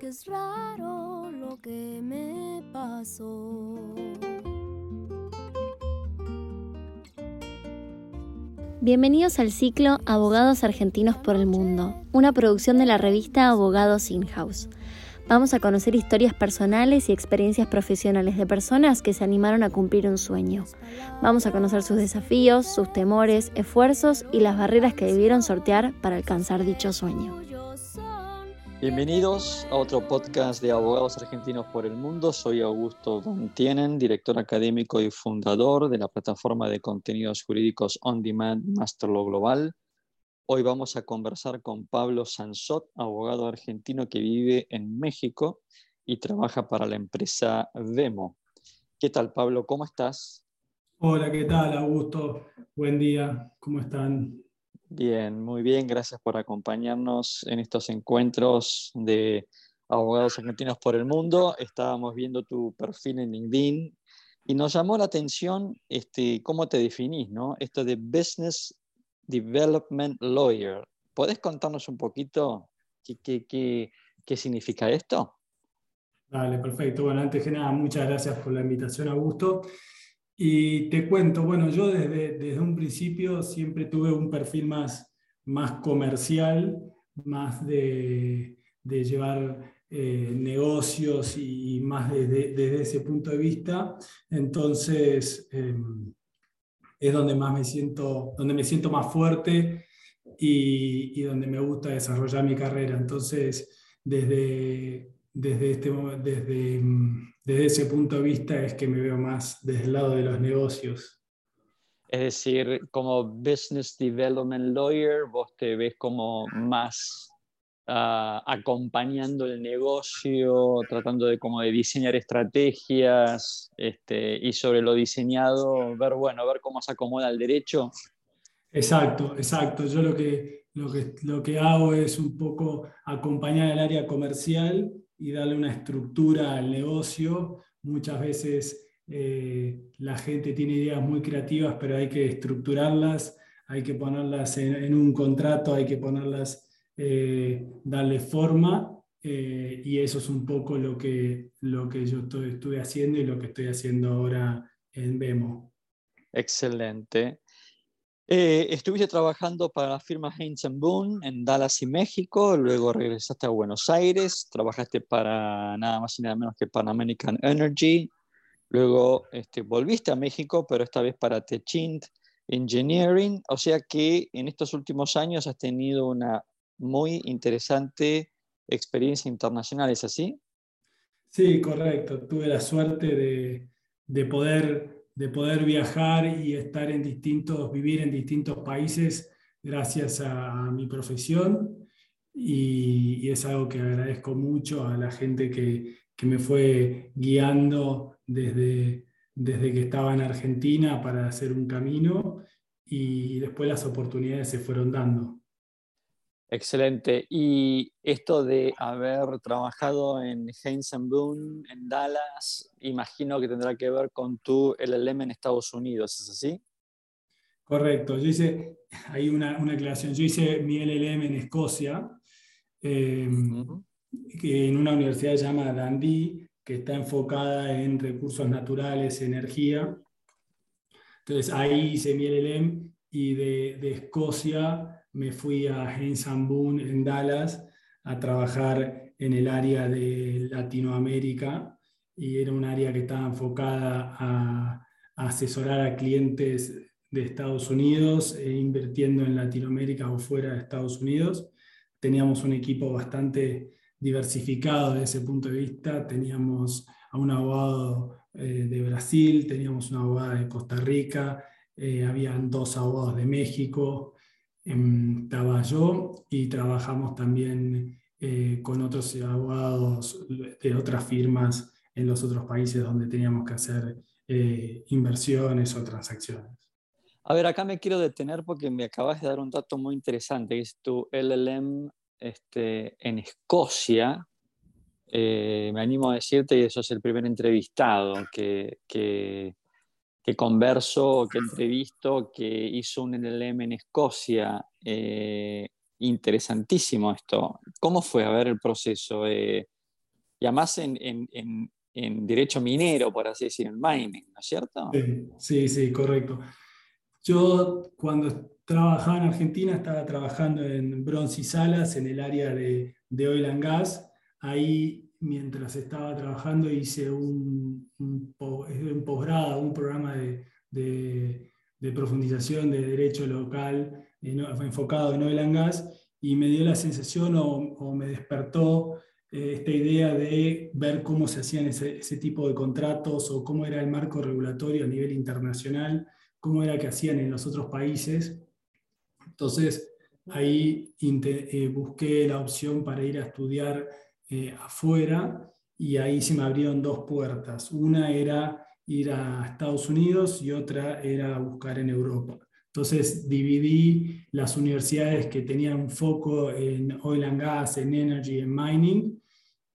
que es raro lo que me pasó. Bienvenidos al ciclo Abogados Argentinos por el Mundo, una producción de la revista Abogados In-House. Vamos a conocer historias personales y experiencias profesionales de personas que se animaron a cumplir un sueño. Vamos a conocer sus desafíos, sus temores, esfuerzos y las barreras que debieron sortear para alcanzar dicho sueño. Bienvenidos a otro podcast de Abogados Argentinos por el Mundo. Soy Augusto Van Tienen, director académico y fundador de la plataforma de contenidos jurídicos On Demand Master Law Global. Hoy vamos a conversar con Pablo Sansot, abogado argentino que vive en México y trabaja para la empresa Demo. ¿Qué tal, Pablo? ¿Cómo estás? Hola, ¿qué tal, Augusto? Buen día, ¿cómo están? Bien, muy bien. Gracias por acompañarnos en estos encuentros de abogados argentinos por el mundo. Estábamos viendo tu perfil en LinkedIn y nos llamó la atención este, cómo te definís, ¿no? Esto de Business Development Lawyer. ¿Podés contarnos un poquito qué, qué, significa esto? Vale, perfecto. Bueno, antes que nada, muchas gracias por la invitación, Augusto. Y te cuento, bueno, yo desde, desde un principio siempre tuve un perfil más, más comercial, más de, de llevar eh, negocios y, más desde, desde, ese punto de vista. Entonces, em, es donde más me siento, donde me siento más fuerte y, y, donde me gusta desarrollar mi carrera. Entonces, desde, desde, este, desde, desde ese punto de vista es que me veo más desde el lado de los negocios. Es decir, como business development lawyer, vos te ves como más uh, acompañando el negocio, tratando de como de diseñar estrategias este, y sobre lo diseñado, ver, bueno, ver cómo se acomoda el derecho. Exacto, exacto. Yo lo que, lo que, lo que hago es un poco acompañar el área comercial y darle una estructura al negocio. Muchas veces eh, la gente tiene ideas muy creativas, pero hay que estructurarlas, hay que ponerlas en, un contrato, hay que ponerlas, eh, darle forma. Eh, y eso es un poco lo que, lo que yo estoy, estuve haciendo y lo que estoy haciendo ahora en Vemo. Excelente. Eh, estuviste trabajando para la firma Heinz Boone en Dallas y México, luego regresaste a Buenos Aires, trabajaste para nada más y nada menos que Pan American Energy, luego este, volviste a México, pero esta vez para Techint Engineering, o sea que en estos últimos años has tenido una muy interesante experiencia internacional, ¿es así? Sí, correcto. Tuve la suerte de, de poder de poder viajar y estar en distintos, vivir en distintos países gracias a, mi profesión y, es algo que agradezco mucho a la gente que, que me fue guiando desde, desde que estaba en Argentina para hacer un camino y después las oportunidades se fueron dando. Excelente. Y esto de haber trabajado en Heinz Boone, en Dallas, imagino que tendrá que ver con tu LLM en Estados Unidos, ¿es así? Correcto. Yo hice, hay una, una aclaración, yo hice mi LLM en Escocia, em, en una universidad llamada Dundee, que está enfocada en recursos naturales, energía. Entonces ahí hice mi LLM y de, de Escocia me fui a Heinz Boone en Dallas a trabajar en el área de Latinoamérica y era un área que estaba enfocada a, asesorar a clientes de Estados Unidos e invirtiendo en Latinoamérica o fuera de Estados Unidos. Teníamos un equipo bastante diversificado desde ese punto de vista. Teníamos a un abogado eh, de Brasil, teníamos una abogada de Costa Rica, eh, habían dos abogados de México, estaba yo y trabajamos también eh, con otros abogados de otras firmas en los otros países donde teníamos que hacer eh, inversiones o transacciones. A ver, acá me quiero detener porque me acabas de dar un dato muy interesante, es tu LLM este, en Escocia. Eh, me animo a decirte, y eso es el primer entrevistado que, que que converso, que entrevisto, que hizo un LLM en Escocia. Eh, interesantísimo esto. ¿Cómo fue a ver el proceso? Eh, y además en, derecho minero, por así decir, en mining, ¿no es cierto? Sí, sí, correcto. Yo cuando trabajaba en Argentina estaba trabajando en Bronce y Salas, en el área de, de oil and gas. Ahí, mientras estaba trabajando, hice un, un, un programa de, profundización de derecho local enfocado en oil gas y me dio la sensación o, me despertó eh, esta idea de ver cómo se hacían ese, ese, tipo de contratos o cómo era el marco regulatorio a nivel internacional, cómo era que hacían en los otros países. Entonces, ahí eh, busqué la opción para ir a estudiar eh, afuera y ahí se me abrieron dos puertas. Una era ir a Estados Unidos y otra era buscar en Europa. Entonces dividí las universidades que tenían un foco en oil and gas, en energy, en mining,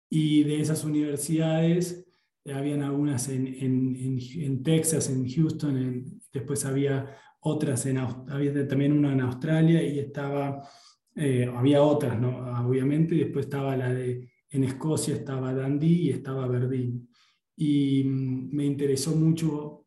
y de esas universidades eh, habían algunas en, en, en, Texas, en Houston, después había otras, en, había también una en Australia y estaba, eh, había otras, ¿no? obviamente, y después estaba la de, en Escocia estaba Dundee y estaba Aberdeen. Y mm, me interesó mucho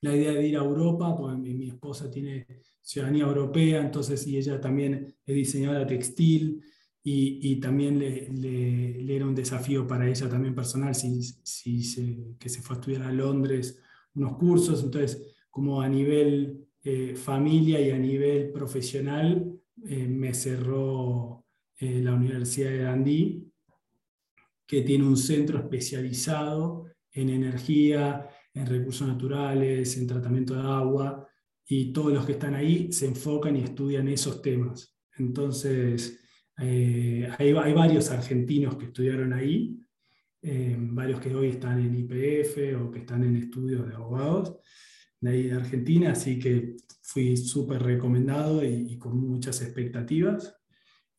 la idea de ir a Europa, porque mi, esposa tiene ciudadanía europea, entonces, y ella también es diseñadora textil, y, y también le, le, era un desafío para ella también personal, si, si se, que se fue a estudiar a Londres unos cursos, entonces, como a nivel eh, familia y a nivel profesional, eh, me cerró eh, la Universidad de Dundee, que tiene un centro especializado en energía, en recursos naturales, en tratamiento de agua, y todos los que están ahí se enfocan y estudian esos temas. Entonces, eh, hay, varios argentinos que estudiaron ahí, eh, varios que hoy están en IPF o que están en estudios de abogados de ahí de Argentina, así que fui súper recomendado y, con muchas expectativas.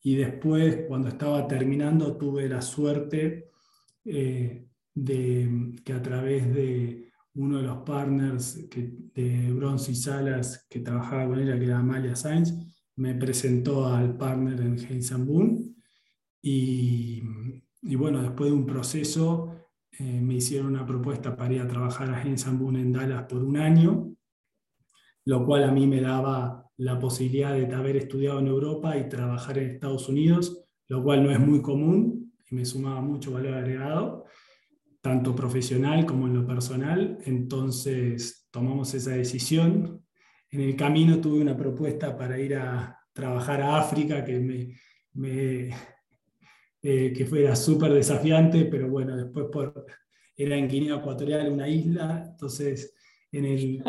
Y después, cuando estaba terminando, tuve la suerte eh, de que a través de uno de los partners de Bronce y Salas que trabajaba con ella, que era Amalia Sainz, me presentó al partner en Boone. Y, y, bueno, después de un proceso eh, me hicieron una propuesta para ir a trabajar a Boone en Dallas por un año, lo cual a mí me daba la posibilidad de haber estudiado en Europa y trabajar en Estados Unidos, lo cual no es muy común y me sumaba mucho valor agregado tanto profesional como en lo personal. Entonces tomamos esa decisión. En el camino tuve una propuesta para ir a trabajar a África que, me, eh, que fuera súper desafiante, pero bueno, después era en Guinea Ecuatorial, una isla, entonces en en el,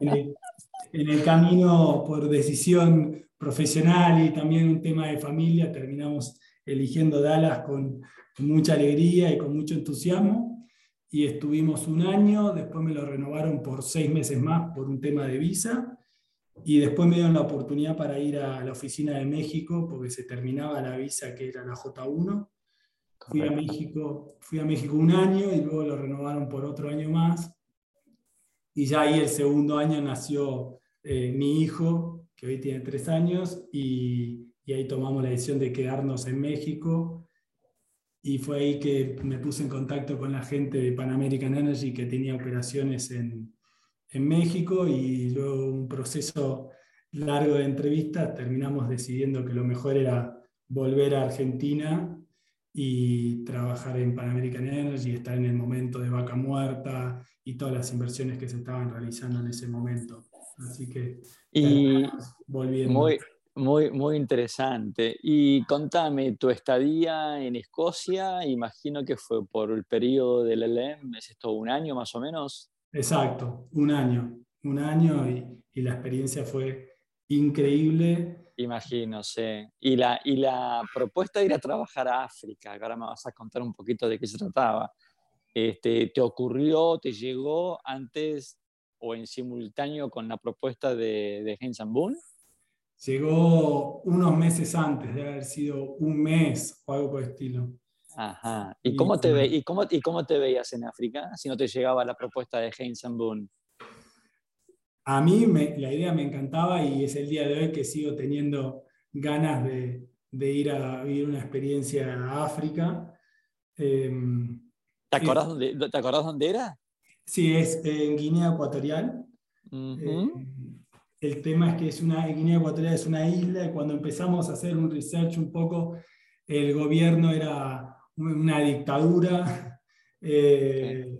en el camino por decisión profesional y también un tema de familia terminamos eligiendo Dallas con, mucha alegría y con mucho entusiasmo. Y estuvimos un año, después me lo renovaron por seis meses más por un tema de visa. Y después me dieron la oportunidad para ir a la oficina de México porque se terminaba la visa que era la J1. Fui a, México, fui a México un año y luego lo renovaron por otro año más. Y ya ahí el segundo año nació eh, mi hijo, que hoy tiene tres años, y, y ahí tomamos la decisión de quedarnos en México. Y fue ahí que me puse en contacto con la gente de Pan American Energy que tenía operaciones en, en México y luego un proceso largo de entrevistas terminamos decidiendo que lo mejor era volver a Argentina y trabajar en Pan American Energy, estar en el momento de vaca muerta y todas las inversiones que se estaban realizando en ese momento. Así que y volviendo. Muy, muy interesante. Y contame, tu estadía en Escocia, imagino que fue por el periodo del LLM, ¿es esto un año más o menos? Exacto, un año, un año y, y la experiencia fue increíble. Imagino, sí. Y la, y la propuesta de ir a trabajar a África, que ahora me vas a contar un poquito de qué se trataba, este, ¿te ocurrió, te llegó antes o en simultáneo con la propuesta de, de Heinz Boone? Llegó unos meses antes, de haber sido un mes o algo por el estilo. Ajá. ¿Y, cómo, te ve, y, cómo, ¿Y cómo te veías en África si no te llegaba la propuesta de Heinz Boone? A mí me, la idea me encantaba y es el día de hoy que sigo teniendo ganas de, de ir a vivir una experiencia a África. Em, ¿Te acordás, dónde, ¿Te acordás dónde era? Sí, es en Guinea Ecuatorial. Eh, el tema es que es una, Guinea Ecuatorial es una isla y cuando empezamos a hacer un research un poco, el gobierno era una dictadura eh,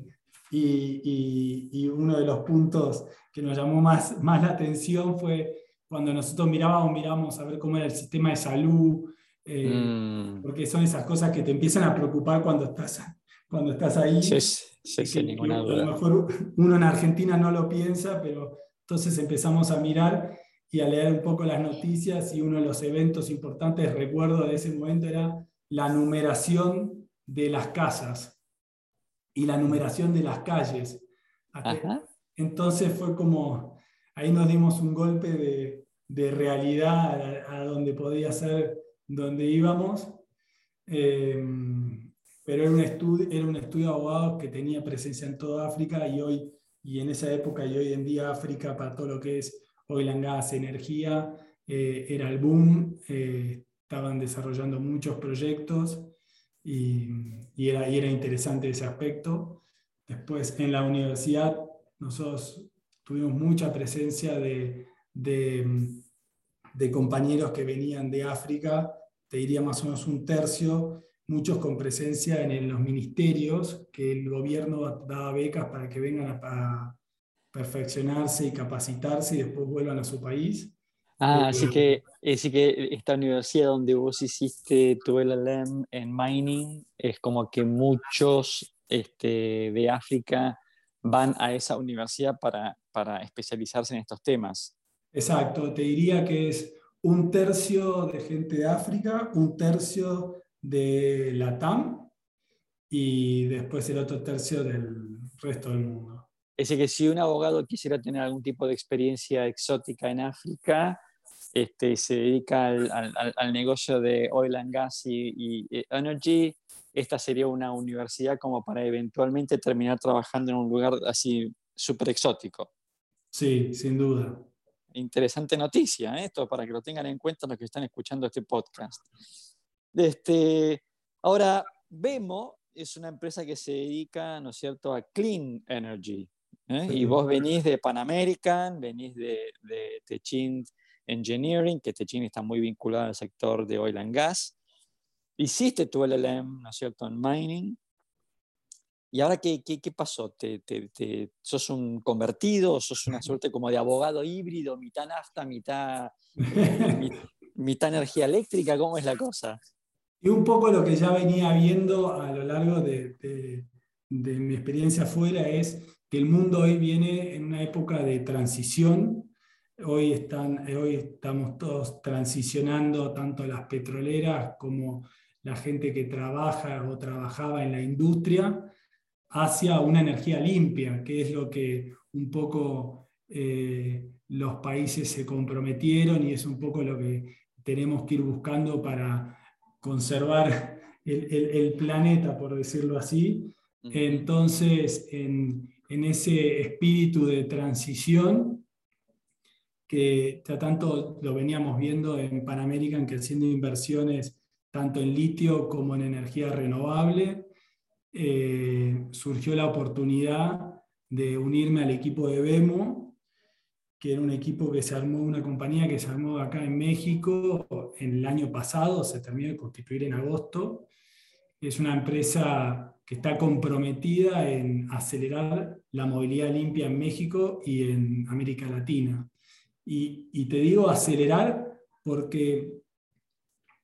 y, uno de los puntos que nos llamó más, más la atención fue cuando nosotros mirábamos, mirábamos a ver cómo era el sistema de salud, eh, mm. porque son esas cosas que te empiezan a preocupar cuando estás, cuando estás ahí. Sí, sí, sí ninguna duda. A lo mejor uno en Argentina no lo piensa, pero entonces empezamos a mirar y a leer un poco las noticias y uno de los eventos importantes, recuerdo de ese momento, era la numeración de las casas y la numeración de las calles. Entonces fue como, ahí nos dimos un golpe de, de realidad a, donde podía ser donde íbamos. Eh, pero era un, estudio, era un estudio de abogados que tenía presencia en toda África y hoy y en esa época y hoy en día África para todo lo que es oil and gas, energía, eh, era el boom, eh, estaban desarrollando muchos proyectos y, y, era, y, era, interesante ese aspecto. Después en la universidad nosotros tuvimos mucha presencia de, de, de compañeros que venían de África, te diría más o menos un tercio, muchos con presencia en, los ministerios, que el gobierno daba becas para que vengan a, perfeccionarse y capacitarse y después vuelvan a su país. Ah, así que, así que esta universidad donde vos hiciste tu LLM en mining es como que muchos este, de África van a esa universidad para, para especializarse en estos temas. Exacto, te diría que es un tercio de gente de África, un tercio de la TAM y después el otro tercio del resto del mundo. Es decir, que si un abogado quisiera tener algún tipo de experiencia exótica en África, este, se dedica al, al, negocio de oil and gas y, energy, esta sería una universidad como para eventualmente terminar trabajando en un lugar así súper exótico. Sí, sin duda. Interesante noticia, ¿eh? esto para que lo tengan en cuenta los que están escuchando este podcast. Este, ahora, Vemo es una empresa que se dedica, ¿no es cierto?, a clean energy. ¿eh? Y vos venís de Pan American, venís de, de Techin Engineering, que Techin está muy vinculado al sector de oil and gas. Hiciste tu LLM, ¿no es cierto?, en mining. ¿Y ahora qué, qué, qué pasó? ¿Te, te, sos un convertido? ¿Sos una suerte como de abogado híbrido, mitad nafta, mitad, mitad energía eléctrica? ¿Cómo es la cosa? Y un poco lo que ya venía viendo a lo largo de, mi experiencia afuera es que el mundo hoy viene en una época de transición. Hoy, están, hoy estamos todos transicionando, tanto las petroleras como la gente que trabaja o trabajaba en la industria, hacia una energía limpia, que es lo que un poco eh, los países se comprometieron y es un poco lo que tenemos que ir buscando para conservar el, planeta, por decirlo así. Entonces, en, ese espíritu de transición, que tanto lo veníamos viendo en Pan American, que haciendo inversiones tanto en litio como en energía renovable, eh, surgió la oportunidad de unirme al equipo de Vemo que era un equipo que se armó, una compañía que se armó acá en México en el año pasado, se terminó de constituir en agosto. Es una empresa que está comprometida en acelerar la movilidad limpia en México y en América Latina. Y, te digo acelerar porque,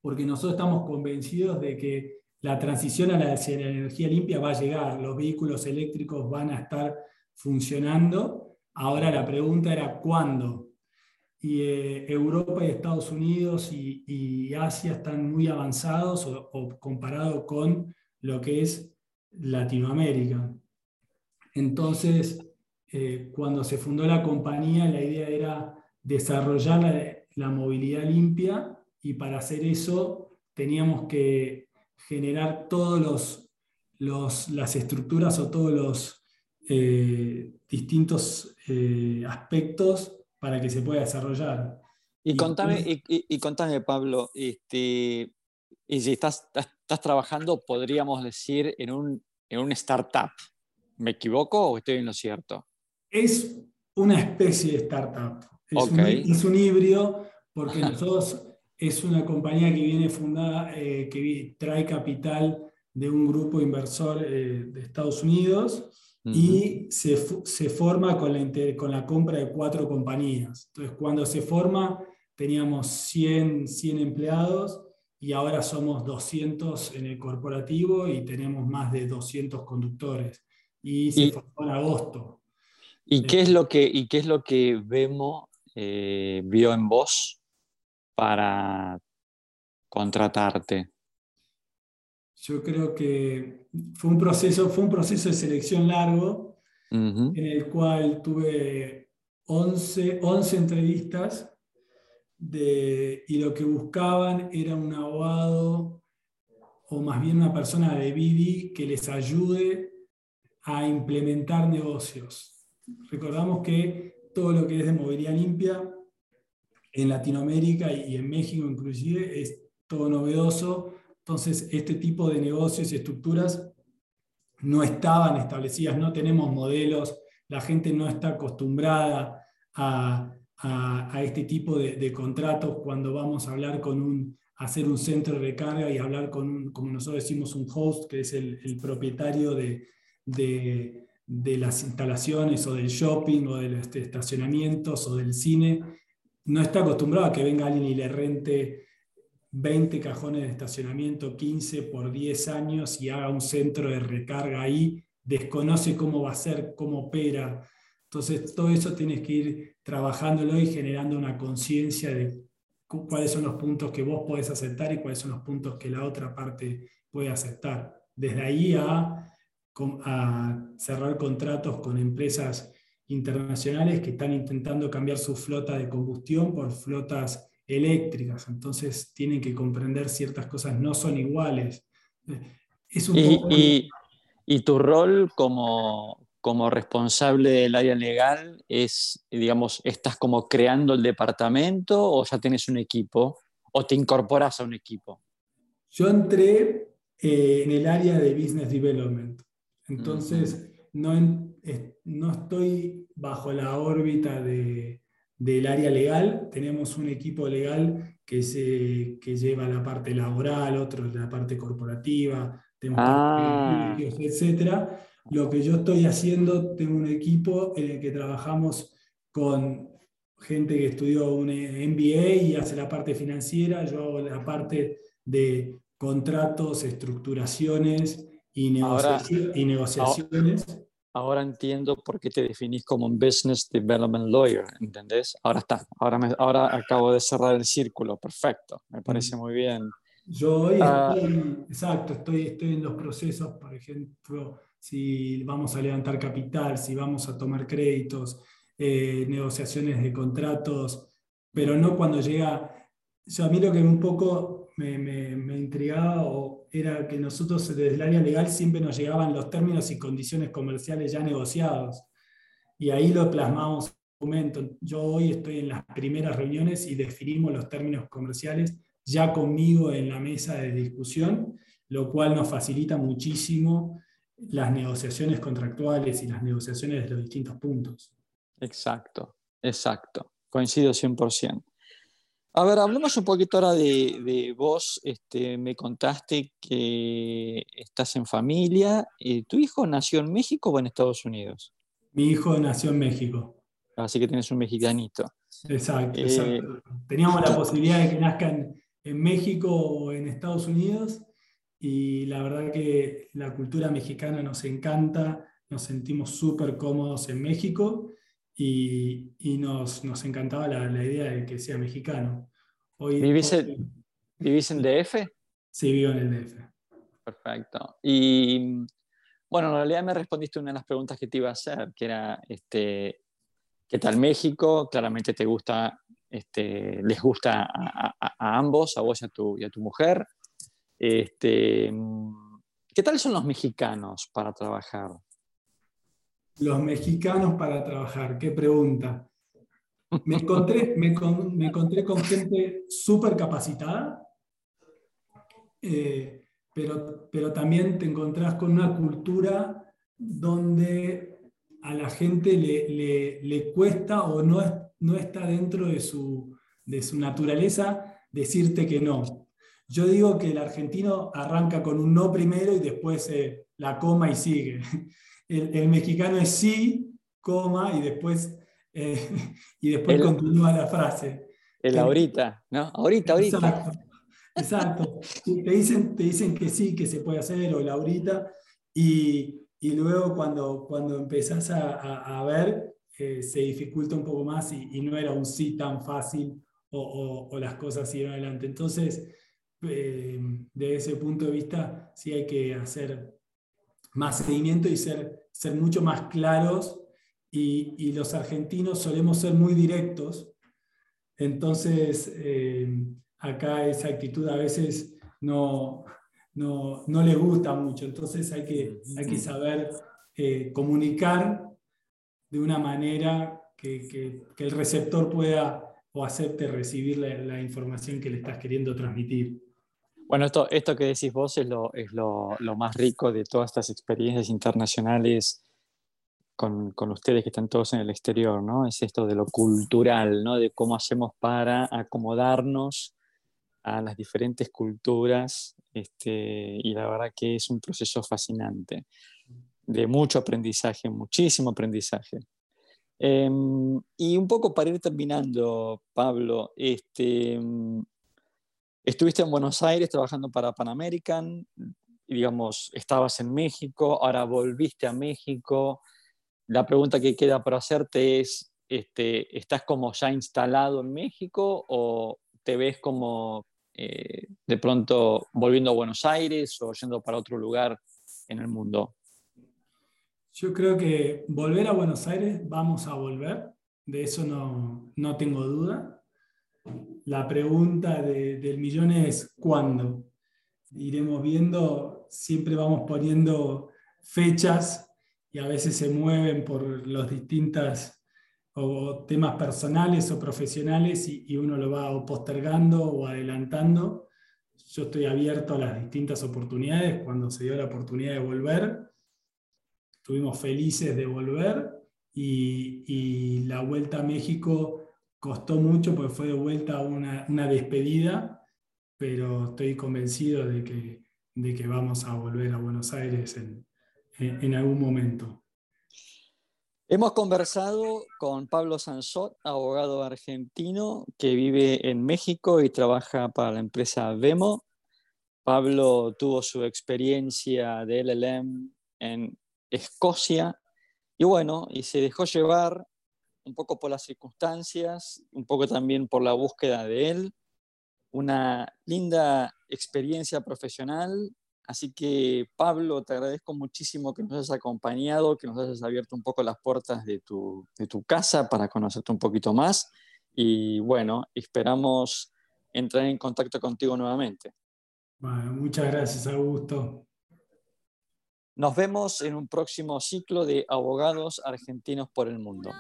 porque nosotros estamos convencidos de que la transición a la, a la energía limpia va a llegar, los vehículos eléctricos van a estar funcionando Ahora la pregunta era cuándo. Y eh, Europa y Estados Unidos y, Asia están muy avanzados o, comparado con lo que es Latinoamérica. Entonces, eh, cuando se fundó la compañía, la idea era desarrollar la, movilidad limpia y para hacer eso teníamos que generar todas los, las estructuras o todos los eh, distintos eh, aspectos para que se pueda desarrollar. Y, contame, y, contame, Pablo, este, estás, estás trabajando, podríamos decir, en un, en un startup. ¿Me equivoco o estoy en lo cierto? Es una especie de startup. Es, un, es un, híbrido porque nosotros es una compañía que viene fundada, eh, que trae capital de un grupo inversor eh, de Estados Unidos y se, se, forma con la, con la compra de cuatro compañías. Entonces, cuando se forma, teníamos 100, 100 empleados y ahora somos 200 en el corporativo y tenemos más de 200 conductores. Y se formó en agosto. ¿Y qué, es lo que, ¿Y qué es lo que vemos, eh, vio en vos para contratarte? Yo creo que fue un proceso, fue un proceso de selección largo en el cual tuve 11, 11 entrevistas de, y lo que buscaban era un abogado o más bien una persona de BD que les ayude a implementar negocios. Recordamos que todo lo que es de movilidad limpia en Latinoamérica y en México inclusive es todo novedoso. Entonces, este tipo de negocios y estructuras no estaban establecidas, no tenemos modelos, la gente no está acostumbrada a, este tipo de, contratos cuando vamos a hablar con un, hacer un centro de recarga y hablar con un, como nosotros decimos, un host, que es el, propietario de, de, las instalaciones o del shopping o de los estacionamientos o del cine, no está acostumbrado a que venga alguien y le rente 20 cajones de estacionamiento, 15 por 10 años y haga un centro de recarga ahí, desconoce cómo va a ser, cómo opera. Entonces, todo eso tienes que ir trabajándolo y generando una conciencia de cuáles son los puntos que vos podés aceptar y cuáles son los puntos que la otra parte puede aceptar. Desde ahí a, cerrar contratos con empresas internacionales que están intentando cambiar su flota de combustión por flotas eléctricas, entonces tienen que comprender ciertas cosas, no son iguales. Es un y, y, tu rol como, como responsable del área legal es, digamos, estás como creando el departamento o ya tienes un equipo o te incorporas a un equipo? Yo entré eh, en el área de Business Development, entonces no, no estoy bajo la órbita de, del área legal, tenemos un equipo legal que, se, que lleva la parte laboral, otro la parte corporativa, tenemos ah. etcétera. Lo que yo estoy haciendo, tengo un equipo en el que trabajamos con gente que estudió un MBA y hace la parte financiera, yo hago la parte de contratos, estructuraciones y, y negociaciones ahora entiendo por qué te definís como un business development lawyer, ¿entendés? Ahora está, ahora, me, ahora acabo de cerrar el círculo, perfecto, me parece muy bien. Yo hoy ah. estoy, exacto, estoy, estoy en los procesos, por ejemplo, si vamos a levantar capital, si vamos a tomar créditos, eh, negociaciones de contratos, pero no cuando llega, yo a mí lo que un poco me, me, me intrigaba o era que nosotros desde el área legal siempre nos llegaban los términos y condiciones comerciales ya negociados. Y ahí lo plasmamos en documento. Yo hoy estoy en las primeras reuniones y definimos los términos comerciales ya conmigo en la mesa de discusión, lo cual nos facilita muchísimo las negociaciones contractuales y las negociaciones de los distintos puntos. Exacto, exacto. Coincido 100%. A ver, hablemos un poquito ahora de, vos. Este, me contaste que estás en familia. Eh, ¿Tu hijo nació en México o en Estados Unidos? Mi hijo nació en México. Así que tienes un mexicanito. Exacto, eh, exacto. Teníamos la posibilidad de que nazcan en México o en Estados Unidos y la verdad que la cultura mexicana nos encanta, nos sentimos súper cómodos en México y, y nos, nos, encantaba la, la, idea de que sea mexicano. Hoy, ¿Vivís, en, DF? Sí, vivo en el DF. Perfecto. Y bueno, en realidad me respondiste una de las preguntas que te iba a hacer, que era, este, ¿qué tal México? Claramente te gusta, este, les gusta a, a, ambos, a vos y a tu, y a tu mujer. Este, ¿Qué tal son los mexicanos para trabajar? Los mexicanos para trabajar, qué pregunta. Me encontré, me, encontré con gente súper capacitada, eh, pero, pero también te encontrás con una cultura donde a la gente le, le, cuesta o no, no está dentro de su, de su naturaleza decirte que no. Yo digo que el argentino arranca con un no primero y después eh, la coma y sigue. El, mexicano es sí, coma y después, eh, y después continúa la frase. El ahorita, ¿no? Ahorita, ahorita. Exacto. exacto. Te, dicen, te dicen que sí, que se puede hacer, o el ahorita, y, y luego cuando, cuando empezás a, a, ver, eh, se dificulta un poco más y, y, no era un sí tan fácil o, o, o las cosas iban adelante. Entonces, eh, de ese punto de vista, sí hay que hacer más seguimiento y ser, ser mucho más claros. Y, y los argentinos solemos ser muy directos. Entonces, eh, acá esa actitud a veces no, no, no les gusta mucho. Entonces hay que, hay que saber eh, comunicar de una manera que, que, el receptor pueda o acepte recibir la, la, información que le estás queriendo transmitir. Bueno, esto, esto que decís vos es, lo, es lo, lo más rico de todas estas experiencias internacionales con, con, ustedes que están todos en el exterior, ¿no? Es esto de lo cultural, ¿no? De cómo hacemos para acomodarnos a las diferentes culturas este, y la verdad que es un proceso fascinante, de mucho aprendizaje, muchísimo aprendizaje. Em, y un poco para ir terminando, Pablo, este, estuviste en Buenos Aires trabajando para Pan American, digamos, estabas en México, ahora volviste a México. La pregunta que queda por hacerte es, este, ¿estás como ya instalado en México o te ves como eh, de pronto volviendo a Buenos Aires o yendo para otro lugar en el mundo? Yo creo que volver a Buenos Aires vamos a volver, de eso no, no tengo duda. La pregunta de, del millón es ¿cuándo? Iremos viendo, siempre vamos poniendo fechas y a veces se mueven por los distintas o temas personales o profesionales y, uno lo va postergando o adelantando. Yo estoy abierto a las distintas oportunidades. Cuando se dio la oportunidad de volver, estuvimos felices de volver y la vuelta a México costó mucho porque fue de vuelta una, una despedida, pero estoy convencido de que, de que vamos a volver a Buenos Aires en, en, en algún momento. Hemos conversado con Pablo Sansot, abogado argentino que vive en México y trabaja para la empresa Vemo. Pablo tuvo su experiencia de LLM en Escocia y bueno, y se dejó llevar un poco por las circunstancias, un poco también por la búsqueda de él. Una linda experiencia profesional Así que, Pablo, te agradezco muchísimo que nos hayas acompañado, que nos hayas abierto un poco las puertas de tu, de tu casa para conocerte un poquito más. Y bueno, esperamos entrar en contacto contigo nuevamente. Bueno, muchas gracias, Augusto. Nos vemos en un próximo ciclo de Abogados Argentinos por el Mundo.